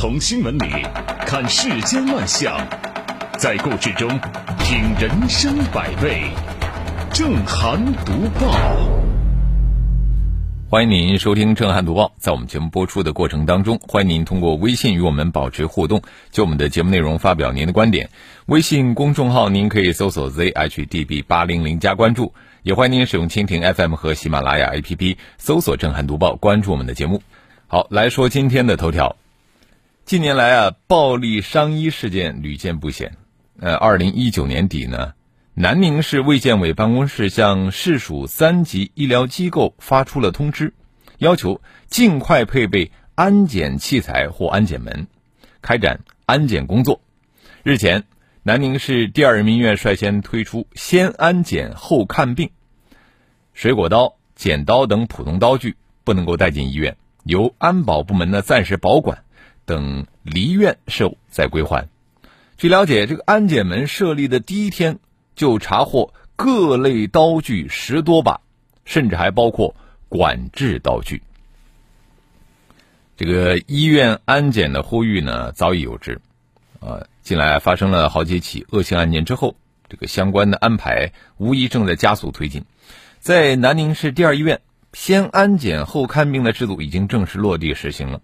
从新闻里看世间万象，在故事中品人生百味。正涵读报，欢迎您收听正涵读报。在我们节目播出的过程当中，欢迎您通过微信与我们保持互动，就我们的节目内容发表您的观点。微信公众号您可以搜索 zhdb 八零零加关注，也欢迎您使用蜻蜓 FM 和喜马拉雅 APP 搜索正涵读报，关注我们的节目。好，来说今天的头条。近年来啊，暴力伤医事件屡见不鲜。呃，二零一九年底呢。南宁市卫健委办公室向市属三级医疗机构发出了通知，要求尽快配备安检器材或安检门，开展安检工作。日前，南宁市第二人民医院率先推出先安检后看病，水果刀、剪刀等普通刀具不能够带进医院，由安保部门呢暂时保管，等离院时再归还。据了解，这个安检门设立的第一天。就查获各类刀具十多把，甚至还包括管制刀具。这个医院安检的呼吁呢，早已有之。呃，近来发生了好几起恶性案件之后，这个相关的安排无疑正在加速推进。在南宁市第二医院，先安检后看病的制度已经正式落地实行了。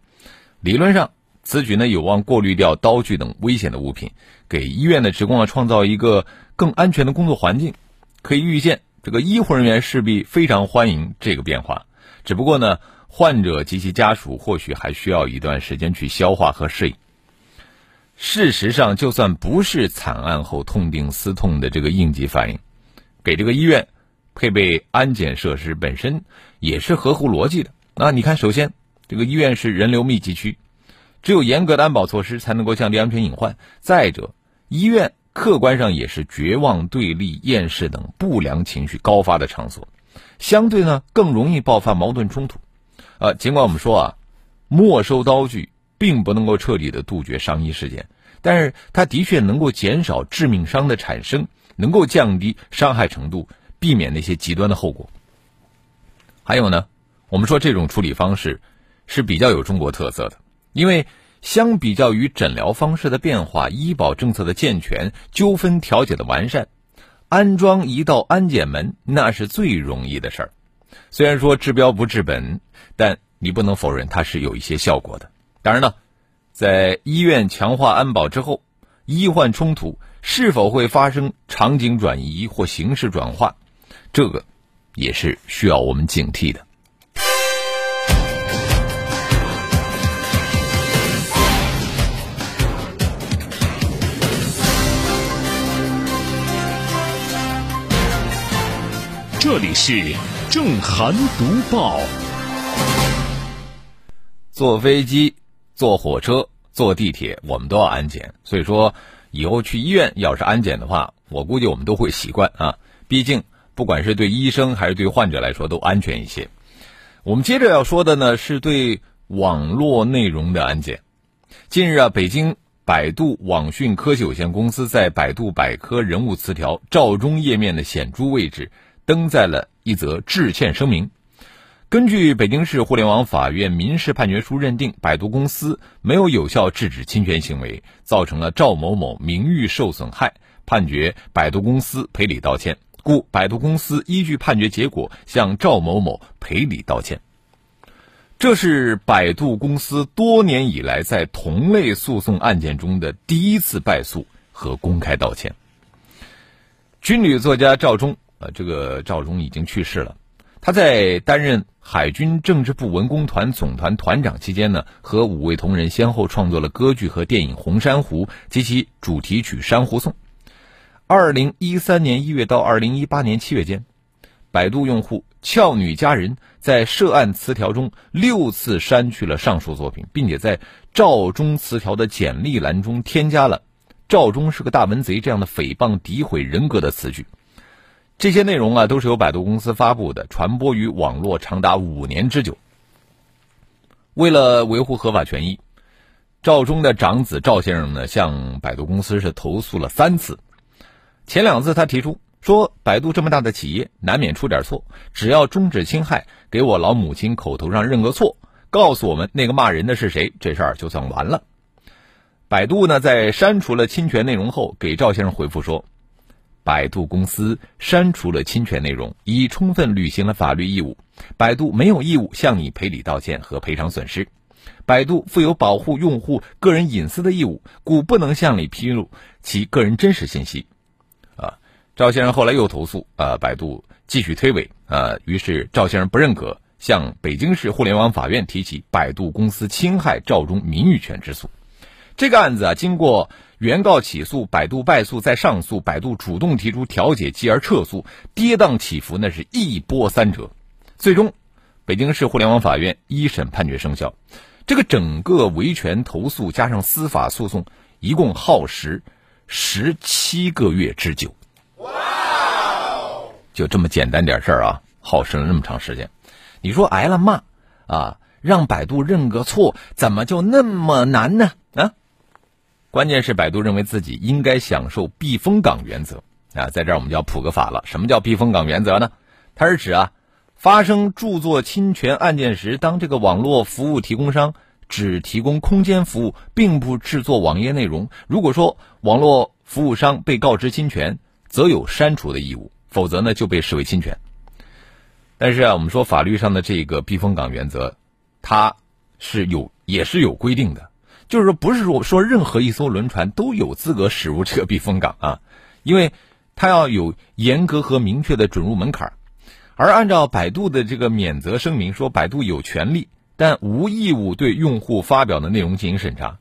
理论上，此举呢有望过滤掉刀具等危险的物品，给医院的职工啊创造一个。更安全的工作环境，可以预见，这个医护人员势必非常欢迎这个变化。只不过呢，患者及其家属或许还需要一段时间去消化和适应。事实上，就算不是惨案后痛定思痛的这个应急反应，给这个医院配备安检设施本身也是合乎逻辑的。那你看，首先，这个医院是人流密集区，只有严格的安保措施才能够降低安全隐患。再者，医院。客观上也是绝望、对立、厌世等不良情绪高发的场所，相对呢更容易爆发矛盾冲突。呃，尽管我们说啊，没收刀具并不能够彻底的杜绝伤医事件，但是它的确能够减少致命伤的产生，能够降低伤害程度，避免那些极端的后果。还有呢，我们说这种处理方式是比较有中国特色的，因为。相比较于诊疗方式的变化、医保政策的健全、纠纷调解的完善，安装一道安检门那是最容易的事儿。虽然说治标不治本，但你不能否认它是有一些效果的。当然了，在医院强化安保之后，医患冲突是否会发生场景转移或形式转化，这个也是需要我们警惕的。这里是正涵读报。坐飞机、坐火车、坐地铁，我们都要安检。所以说，以后去医院要是安检的话，我估计我们都会习惯啊。毕竟，不管是对医生还是对患者来说，都安全一些。我们接着要说的呢，是对网络内容的安检。近日啊，北京百度网讯科技有限公司在百度百科人物词条赵忠页面的显著位置。登载了一则致歉声明。根据北京市互联网法院民事判决书认定，百度公司没有有效制止侵权行为，造成了赵某某名誉受损害，判决百度公司赔礼道歉。故百度公司依据判决结果向赵某某赔礼道歉。这是百度公司多年以来在同类诉讼案件中的第一次败诉和公开道歉。军旅作家赵忠。这个赵忠已经去世了。他在担任海军政治部文工团总团团长期间呢，和五位同仁先后创作了歌剧和电影《红珊瑚》及其主题曲《珊瑚颂》。二零一三年一月到二零一八年七月间，百度用户俏女佳人在涉案词条中六次删去了上述作品，并且在赵忠词条的简历栏中添加了“赵忠是个大文贼”这样的诽谤诋毁人格的词句。这些内容啊，都是由百度公司发布的，传播于网络长达五年之久。为了维护合法权益，赵忠的长子赵先生呢，向百度公司是投诉了三次。前两次他提出说，百度这么大的企业，难免出点错，只要终止侵害，给我老母亲口头上认个错，告诉我们那个骂人的是谁，这事儿就算完了。百度呢在删除了侵权内容后，给赵先生回复说，百度公司删除了侵权内容，已充分履行了法律义务，百度没有义务向你赔礼道歉和赔偿损失。百度负有保护用户个人隐私的义务，故不能向你披露其个人真实信息。啊，赵先生后来又投诉，啊，百度继续推诿，啊，于是赵先生不认可，向北京市互联网法院提起百度公司侵害赵忠名誉权之诉。这个案子啊，经过原告起诉、百度败诉再上诉、百度主动提出调解继而撤诉，跌宕起伏，那是一波三折。最终，北京市互联网法院一审判决生效。这个整个维权投诉加上司法诉讼，一共耗时十七个月之久。哇！就这么简单点事儿啊，耗时了那么长时间。你说挨了骂啊，让百度认个错，怎么就那么难呢？啊？关键是百度认为自己应该享受避风港原则啊，在这儿我们就要普个法了。什么叫避风港原则呢？它是指啊。发生著作侵权案件时，当这个网络服务提供商只提供空间服务，并不制作网页内容，如果说网络服务商被告知侵权，则有删除的义务，否则呢就被视为侵权。但是啊，我们说法律上的这个避风港原则，它是有也是有规定的，就是说不是说说任何一艘轮船都有资格驶入这个避风港啊，因为它要有严格和明确的准入门槛。而按照百度的这个免责声明说，百度有权利但无义务对用户发表的内容进行审查。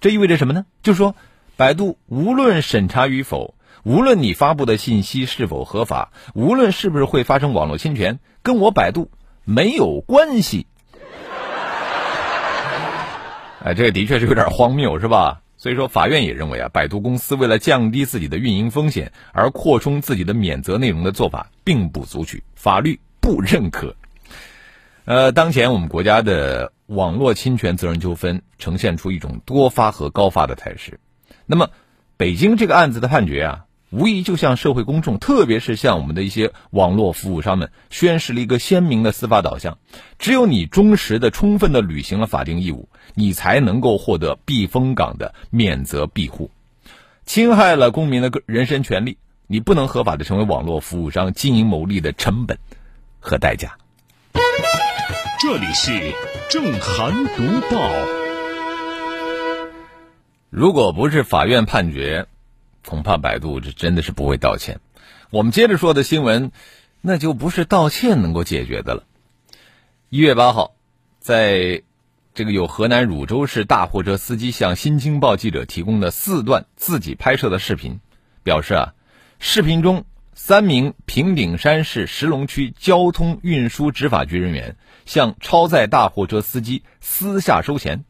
这意味着什么呢？就是说，百度无论审查与否，无论你发布的信息是否合法，无论是不是会发生网络侵权，跟我百度没有关系。哎，这个的确是有点荒谬，是吧？所以说，法院也认为啊，百度公司为了降低自己的运营风险而扩充自己的免责内容的做法，并不足取，法律不认可。呃，当前我们国家的网络侵权责任纠纷呈现出一种多发和高发的态势。那么，北京这个案子的判决啊。无疑就向社会公众，特别是向我们的一些网络服务商们，宣示了一个鲜明的司法导向：只有你忠实的、充分的履行了法定义务，你才能够获得避风港的免责庇护。侵害了公民的人身权利，你不能合法的成为网络服务商经营牟利的成本和代价。这里是正涵读报。如果不是法院判决。恐怕百度这真的是不会道歉。我们接着说的新闻，那就不是道歉能够解决的了。一月八号，在这个有河南汝州市大货车司机向新京报记者提供的四段自己拍摄的视频，表示啊，视频中三名平顶山市石龙区交通运输执法局人员向超载大货车司机私下收钱，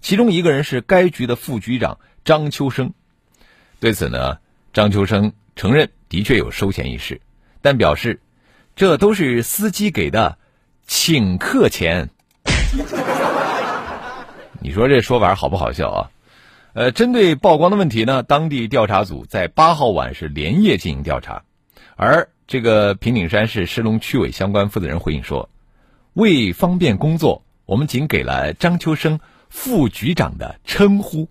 其中一个人是该局的副局长张秋生。对此呢，张秋生承认的确有收钱一事，但表示这都是司机给的请客钱。你说这说法好不好笑啊？呃，针对曝光的问题呢，当地调查组在八号晚是连夜进行调查，而这个平顶山市石龙区委相关负责人回应说，为方便工作，我们仅给了张秋生副局长的称呼。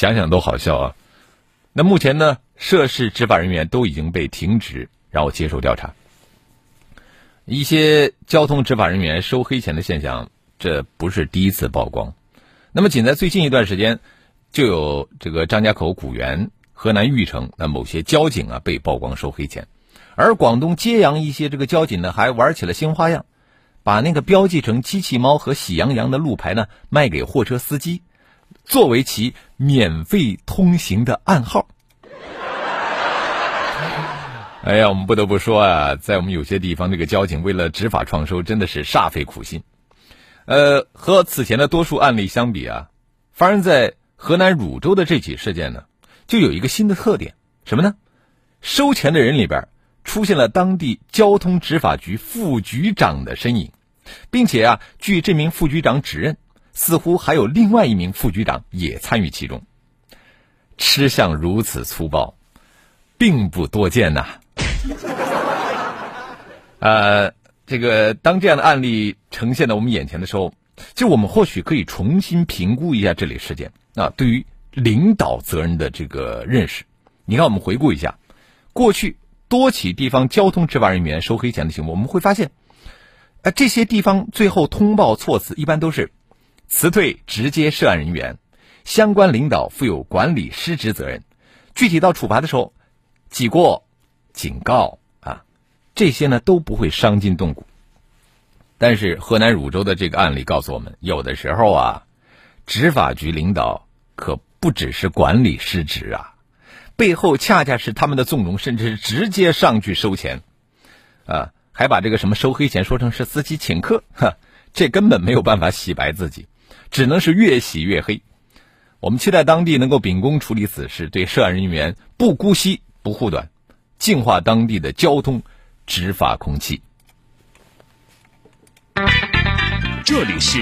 想想都好笑啊！那目前呢，涉事执法人员都已经被停职，然后接受调查。一些交通执法人员收黑钱的现象，这不是第一次曝光。那么，仅在最近一段时间，就有这个张家口古源、河南玉城那某些交警啊被曝光收黑钱，而广东揭阳一些这个交警呢还玩起了新花样，把那个标记成机器猫和喜羊羊的路牌呢卖给货车司机。作为其免费通行的暗号。哎呀，我们不得不说啊，在我们有些地方，这个交警为了执法创收，真的是煞费苦心。呃，和此前的多数案例相比啊，发生在河南汝州的这起事件呢，就有一个新的特点，什么呢？收钱的人里边出现了当地交通执法局副局长的身影，并且啊，据这名副局长指认。似乎还有另外一名副局长也参与其中，吃相如此粗暴，并不多见呐。呃，这个当这样的案例呈现在我们眼前的时候，就我们或许可以重新评估一下这类事件啊，对于领导责任的这个认识。你看，我们回顾一下过去多起地方交通执法人员收黑钱的行为，我们会发现，呃，这些地方最后通报措辞一般都是辞退直接涉案人员，相关领导负有管理失职责任。具体到处罚的时候，记过、警告啊，这些呢都不会伤筋动骨。但是河南汝州的这个案例告诉我们，有的时候啊，执法局领导可不只是管理失职啊。背后恰恰是他们的纵容，甚至是直接上去收钱，啊，还把这个什么收黑钱说成是司机请客，哈，这根本没有办法洗白自己，只能是越洗越黑。我们期待当地能够秉公处理此事，对涉案人员不姑息、不护短，净化当地的交通执法空气。这里是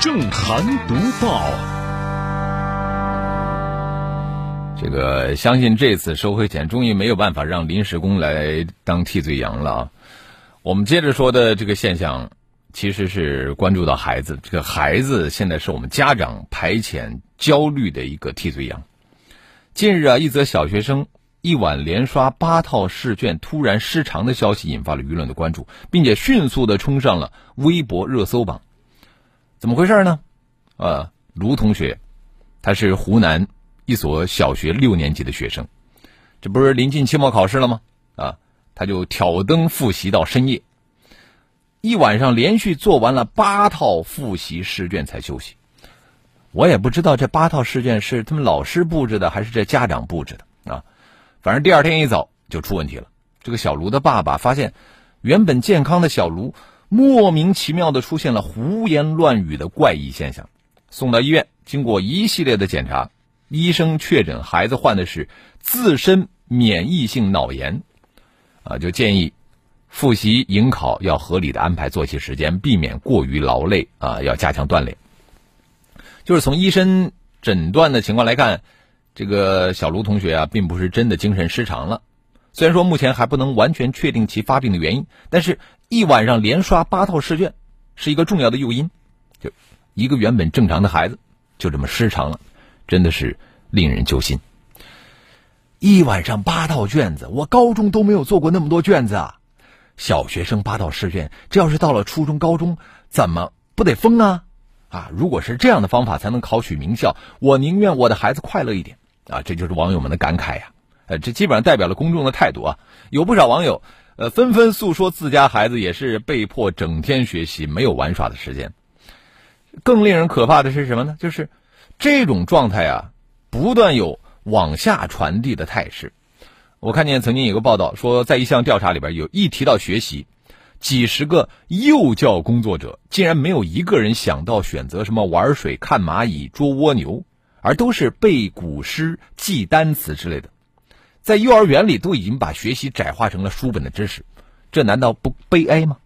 正涵读报。这个相信这次收回钱终于没有办法让临时工来当替罪羊了啊！我们接着说的这个现象，其实是关注到孩子。这个孩子现在是我们家长排遣焦虑的一个替罪羊。近日啊，一则小学生一晚连刷八套试卷突然失常的消息引发了舆论的关注，并且迅速的冲上了微博热搜榜。怎么回事呢？啊，卢同学，他是湖南。一所小学六年级的学生，这不是临近期末考试了吗？啊，他就挑灯复习到深夜，一晚上连续做完了八套复习试卷才休息。我也不知道这八套试卷是他们老师布置的，还是这家长布置的啊？反正第二天一早就出问题了。这个小卢的爸爸发现，原本健康的小卢莫名其妙的出现了胡言乱语的怪异现象，送到医院，经过一系列的检查。医生确诊孩子患的是自身免疫性脑炎，啊，就建议复习迎考要合理的安排作息时间，避免过于劳累啊，要加强锻炼。就是从医生诊断的情况来看，这个小卢同学啊，并不是真的精神失常了。虽然说目前还不能完全确定其发病的原因，但是一晚上连刷八套试卷是一个重要的诱因。就一个原本正常的孩子，就这么失常了。真的是令人揪心。一晚上八套卷子，我高中都没有做过那么多卷子啊！小学生八道试卷，这要是到了初中、高中，怎么不得疯啊？啊！如果是这样的方法才能考取名校，我宁愿我的孩子快乐一点啊！这就是网友们的感慨呀。呃，这基本上代表了公众的态度啊。有不少网友，呃，纷纷诉说自家孩子也是被迫整天学习，没有玩耍的时间。更令人可怕的是什么呢？就是。这种状态啊，不断有往下传递的态势。我看见曾经有个报道说，在一项调查里边，有一提到学习，几十个幼教工作者竟然没有一个人想到选择什么玩水、看蚂蚁、捉蜗牛，而都是背古诗、记单词之类的。在幼儿园里都已经把学习窄化成了书本的知识，这难道不悲哀吗？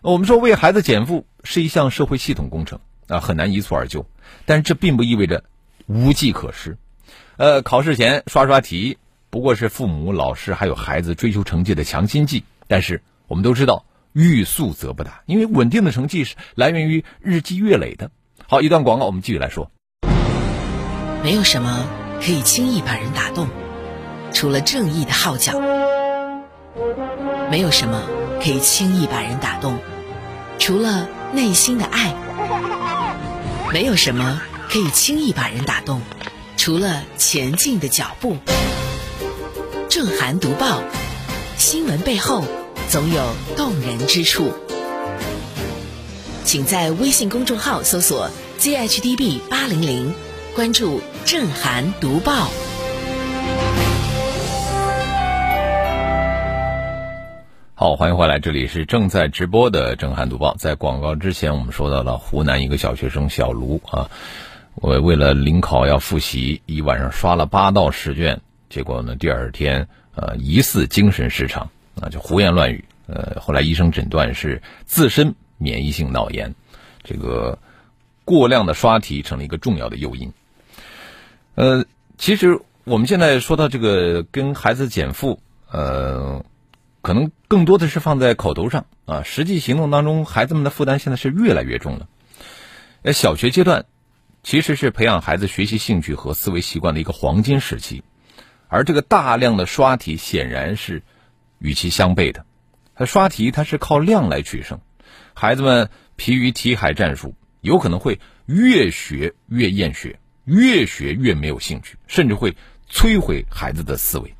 我们说为孩子减负是一项社会系统工程。啊，很难一蹴而就，但是这并不意味着无计可施。呃，考试前刷刷题不过是父母、老师还有孩子追求成绩的强心剂。但是我们都知道，欲速则不达，因为稳定的成绩是来源于日积月累的。好，一段广告，我们继续来说。没有什么可以轻易把人打动，除了正义的号角；没有什么可以轻易把人打动，除了内心的爱。没有什么可以轻易把人打动，除了前进的脚步。正涵读报，新闻背后总有动人之处。请在微信公众号搜索 “zhdb 八零零”，关注正涵读报。好，欢迎回来，这里是正在直播的《正汉读报》。在广告之前，我们说到了湖南一个小学生小卢啊，我为了临考要复习，一晚上刷了八道试卷，结果呢，第二天呃疑似精神失常啊，就胡言乱语。呃，后来医生诊断是自身免疫性脑炎，这个过量的刷题成了一个重要的诱因。呃，其实我们现在说到这个跟孩子减负，呃。可能更多的是放在口头上啊，实际行动当中，孩子们的负担现在是越来越重了。呃，小学阶段其实是培养孩子学习兴趣和思维习惯的一个黄金时期，而这个大量的刷题显然是与其相悖的。他刷题它是靠量来取胜，孩子们疲于题海战术，有可能会越学越厌学，越学越没有兴趣，甚至会摧毁孩子的思维。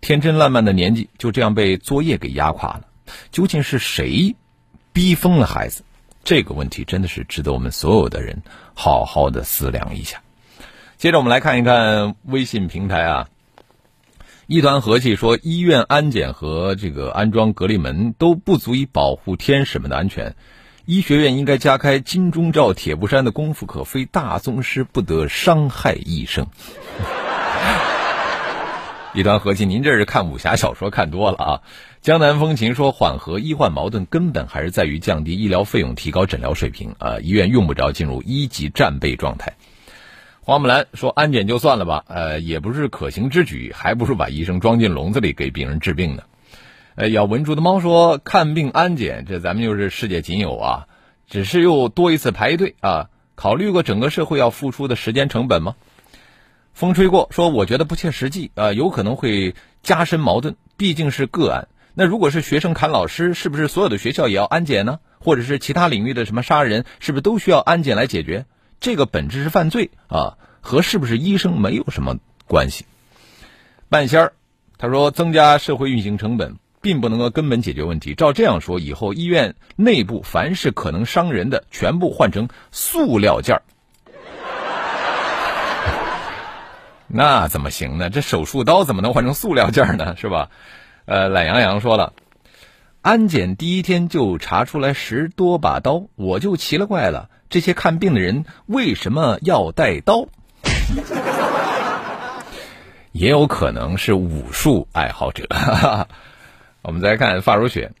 天真烂漫的年纪就这样被作业给压垮了，究竟是谁逼疯了孩子？这个问题真的是值得我们所有的人好好的思量一下。接着我们来看一看微信平台啊，一团和气说医院安检和这个安装隔离门都不足以保护天使们的安全，医学院应该加开金钟罩铁布衫的功夫，可非大宗师不得伤害医生。一团和气，您这是看武侠小说看多了啊！江南风情说，缓和医患矛盾根本还是在于降低医疗费用，提高诊疗水平啊！医院用不着进入一级战备状态。花木兰说，安检就算了吧，呃，也不是可行之举，还不如把医生装进笼子里给病人治病呢。呃，咬文竹的猫说，看病安检，这咱们就是世界仅有啊，只是又多一次排队啊，考虑过整个社会要付出的时间成本吗？风吹过说，我觉得不切实际啊，有可能会加深矛盾，毕竟是个案。那如果是学生砍老师，是不是所有的学校也要安检呢？或者是其他领域的什么杀人，是不是都需要安检来解决？这个本质是犯罪啊，和是不是医生没有什么关系。半仙儿他说，增加社会运行成本，并不能够根本解决问题。照这样说，以后医院内部凡是可能伤人的，全部换成塑料件儿。那怎么行呢？这手术刀怎么能换成塑料件儿呢？是吧？呃，懒洋洋说了，安检第一天就查出来十多把刀，我就奇了怪了，这些看病的人为什么要带刀？也有可能是武术爱好者。我们再看发如雪，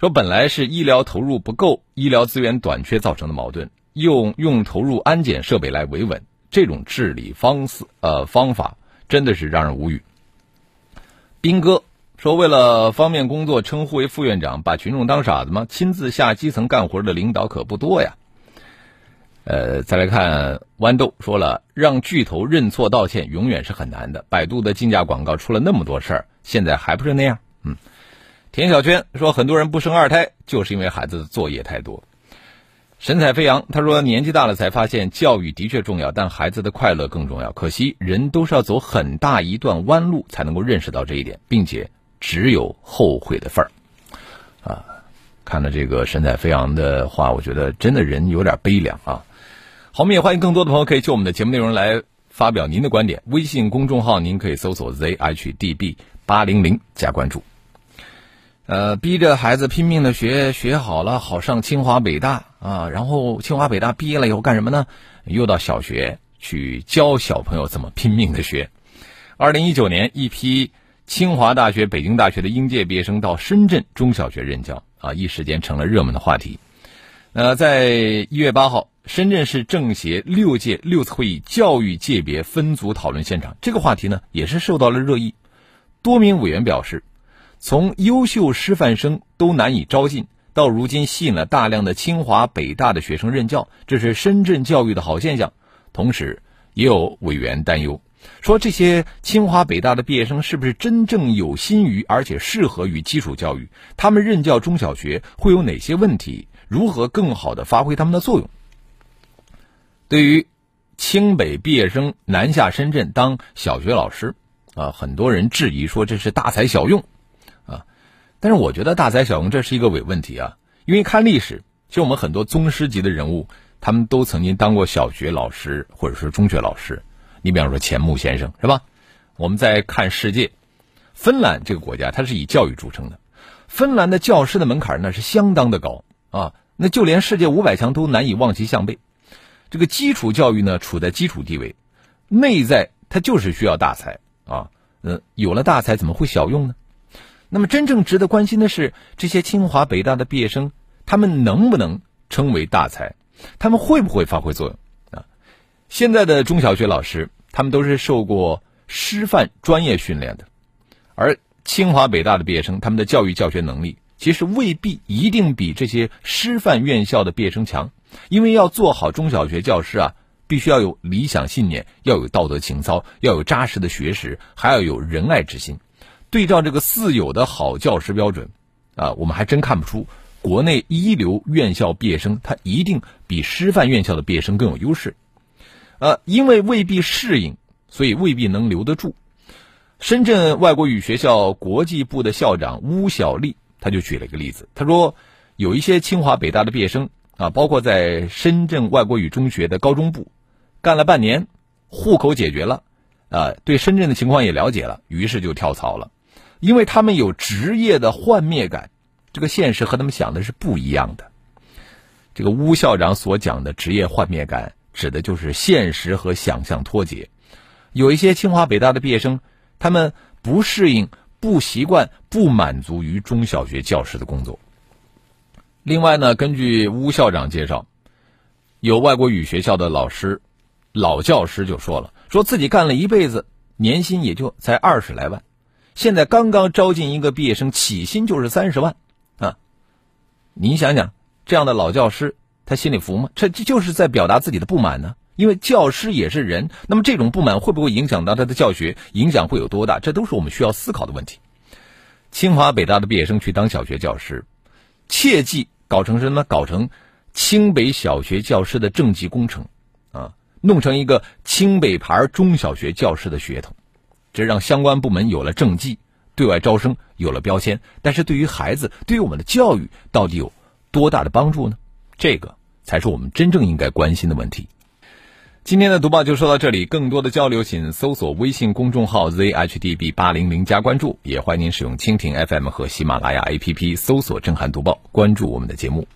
说本来是医疗投入不够、医疗资源短缺造成的矛盾，用用投入安检设备来维稳。这种治理方式呃方法真的是让人无语。斌哥说：“为了方便工作，称呼为副院长，把群众当傻子吗？亲自下基层干活的领导可不多呀。”呃，再来看豌豆说了：“让巨头认错道歉永远是很难的。百度的竞价广告出了那么多事儿，现在还不是那样。”嗯，田小娟说：“很多人不生二胎，就是因为孩子的作业太多。”神采飞扬，他说：“年纪大了才发现，教育的确重要，但孩子的快乐更重要。可惜，人都是要走很大一段弯路才能够认识到这一点，并且只有后悔的份儿。”啊，看了这个神采飞扬的话，我觉得真的人有点悲凉啊。好，我们也欢迎更多的朋友可以就我们的节目内容来发表您的观点。微信公众号您可以搜索 zhdb 八零零加关注。呃，逼着孩子拼命的学，学好了好上清华北大啊，然后清华北大毕业了以后干什么呢？又到小学去教小朋友怎么拼命的学。二零一九年，一批清华大学、北京大学的应届毕业生到深圳中小学任教啊，一时间成了热门的话题。呃，在一月八号，深圳市政协六届六次会议教育界别分组讨论现场，这个话题呢也是受到了热议。多名委员表示。从优秀师范生都难以招进，到如今吸引了大量的清华、北大的学生任教，这是深圳教育的好现象。同时，也有委员担忧，说这些清华、北大的毕业生是不是真正有心于而且适合于基础教育？他们任教中小学会有哪些问题？如何更好的发挥他们的作用？对于清北毕业生南下深圳当小学老师，啊，很多人质疑说这是大材小用。啊但是我觉得大材小用这是一个伪问题啊，因为看历史，其实我们很多宗师级的人物，他们都曾经当过小学老师或者是中学老师。你比方说钱穆先生是吧？我们在看世界，芬兰这个国家它是以教育著称的，芬兰的教师的门槛那是相当的高啊，那就连世界五百强都难以望其项背。这个基础教育呢处在基础地位，内在它就是需要大才啊，嗯，有了大才怎么会小用呢？那么，真正值得关心的是，这些清华、北大的毕业生，他们能不能称为大才？他们会不会发挥作用？啊，现在的中小学老师，他们都是受过师范专业训练的，而清华、北大的毕业生，他们的教育教学能力其实未必一定比这些师范院校的毕业生强。因为要做好中小学教师啊，必须要有理想信念，要有道德情操，要有扎实的学识，还要有仁爱之心。对照这个四有的好教师标准，啊，我们还真看不出国内一流院校毕业生他一定比师范院校的毕业生更有优势。呃，因为未必适应，所以未必能留得住。深圳外国语学校国际部的校长邬小丽，他就举了一个例子，他说，有一些清华北大的毕业生啊，包括在深圳外国语中学的高中部，干了半年，户口解决了，啊，对深圳的情况也了解了，于是就跳槽了，因为他们有职业的幻灭感，这个现实和他们想的是不一样的。这个邬校长所讲的职业幻灭感，指的就是现实和想象脱节。有一些清华北大的毕业生。他们不适应、不习惯、不满足于中小学教师的工作。另外呢，根据邬校长介绍，有外国语学校的老师、老教师就说了，说自己干了一辈子，年薪也就才二十来万，现在刚刚招进一个毕业生，起薪就是三十万，啊，你想想，这样的老教师，他心里服吗？这这就是在表达自己的不满呢。因为教师也是人，那么这种不满会不会影响到他的教学？影响会有多大？这都是我们需要思考的问题。清华北大的毕业生去当小学教师，切记搞成什么？搞成清北小学教师的政绩工程啊，弄成一个清北牌中小学教师的血统，这让相关部门有了政绩，对外招生有了标签。但是对于孩子，对于我们的教育，到底有多大的帮助呢？这个才是我们真正应该关心的问题。今天的读报就说到这里，更多的交流请搜索微信公众号 zhdb 八零零加关注，也欢迎您使用蜻蜓 FM 和喜马拉雅 APP 搜索“震撼读报”，关注我们的节目。